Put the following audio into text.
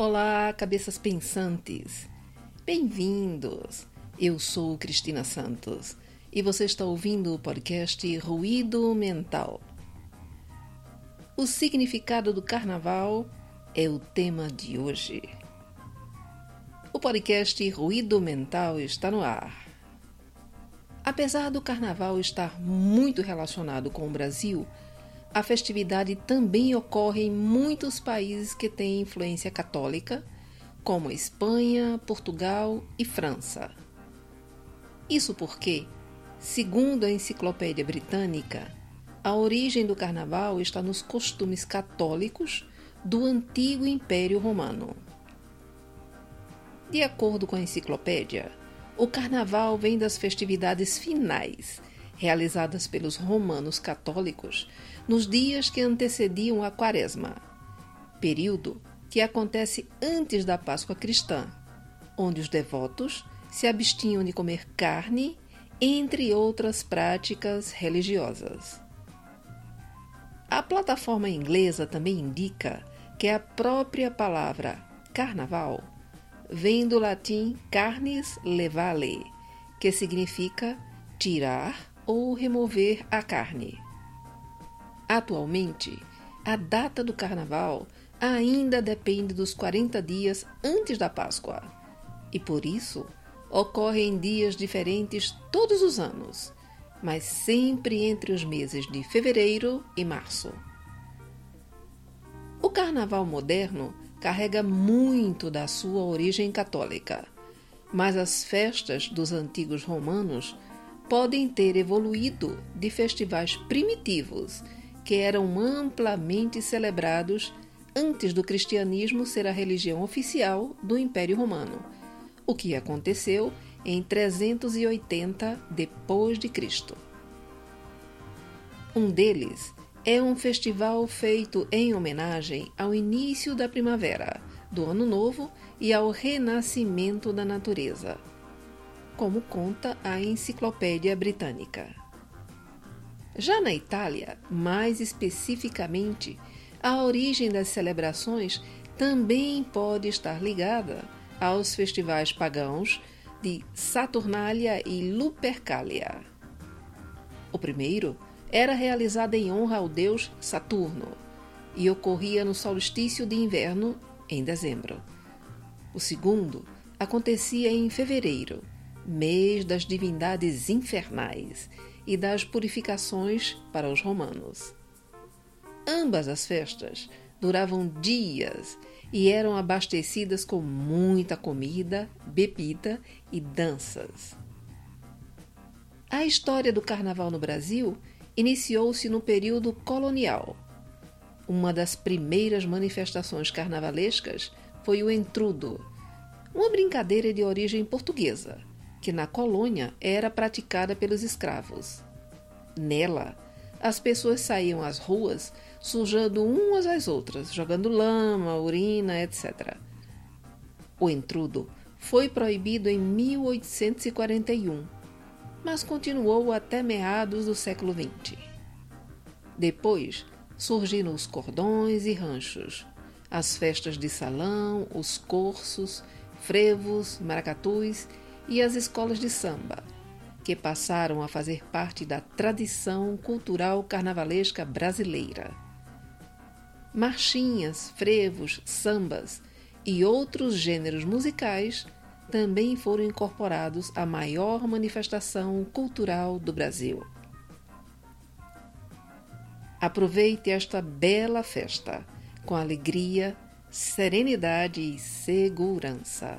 Olá, cabeças pensantes. Bem-vindos. Eu sou Cristina Santos e você está ouvindo o podcast Ruído Mental. O significado do carnaval é o tema de hoje. O podcast Ruído Mental está no ar. Apesar do carnaval estar muito relacionado com o Brasil, a festividade também ocorre em muitos países que têm influência católica, como Espanha, Portugal e França. Isso porque, segundo a Enciclopédia Britânica, a origem do carnaval está nos costumes católicos do antigo Império Romano. De acordo com a enciclopédia, o carnaval vem das festividades finais realizadas pelos romanos católicos nos dias que antecediam a Quaresma, período que acontece antes da Páscoa cristã, onde os devotos se abstinham de comer carne, entre outras práticas religiosas. A plataforma inglesa também indica que a própria palavra carnaval vem do latim carnis levale, que significa tirar ou remover a carne. Atualmente, a data do carnaval ainda depende dos 40 dias antes da Páscoa e por isso ocorre em dias diferentes todos os anos, mas sempre entre os meses de fevereiro e março. O carnaval moderno carrega muito da sua origem católica, mas as festas dos antigos romanos podem ter evoluído de festivais primitivos que eram amplamente celebrados antes do cristianismo ser a religião oficial do Império Romano, o que aconteceu em 380 depois de Cristo. Um deles é um festival feito em homenagem ao início da primavera, do Ano Novo e ao renascimento da natureza como conta a Enciclopédia Britânica. Já na Itália, mais especificamente, a origem das celebrações também pode estar ligada aos festivais pagãos de Saturnália e Lupercalia. O primeiro era realizado em honra ao deus Saturno e ocorria no solstício de inverno, em dezembro. O segundo acontecia em fevereiro mês das divindades infernais e das purificações para os romanos. Ambas as festas duravam dias e eram abastecidas com muita comida, bebida e danças. A história do carnaval no Brasil iniciou-se no período colonial. Uma das primeiras manifestações carnavalescas foi o entrudo, uma brincadeira de origem portuguesa que na colônia era praticada pelos escravos. Nela, as pessoas saíam às ruas sujando umas às outras, jogando lama, urina, etc. O entrudo foi proibido em 1841, mas continuou até meados do século XX. Depois surgiram os cordões e ranchos, as festas de salão, os cursos, frevos, maracatus e as escolas de samba, que passaram a fazer parte da tradição cultural carnavalesca brasileira. Marchinhas, frevos, sambas e outros gêneros musicais também foram incorporados à maior manifestação cultural do Brasil. Aproveite esta bela festa com alegria, serenidade e segurança.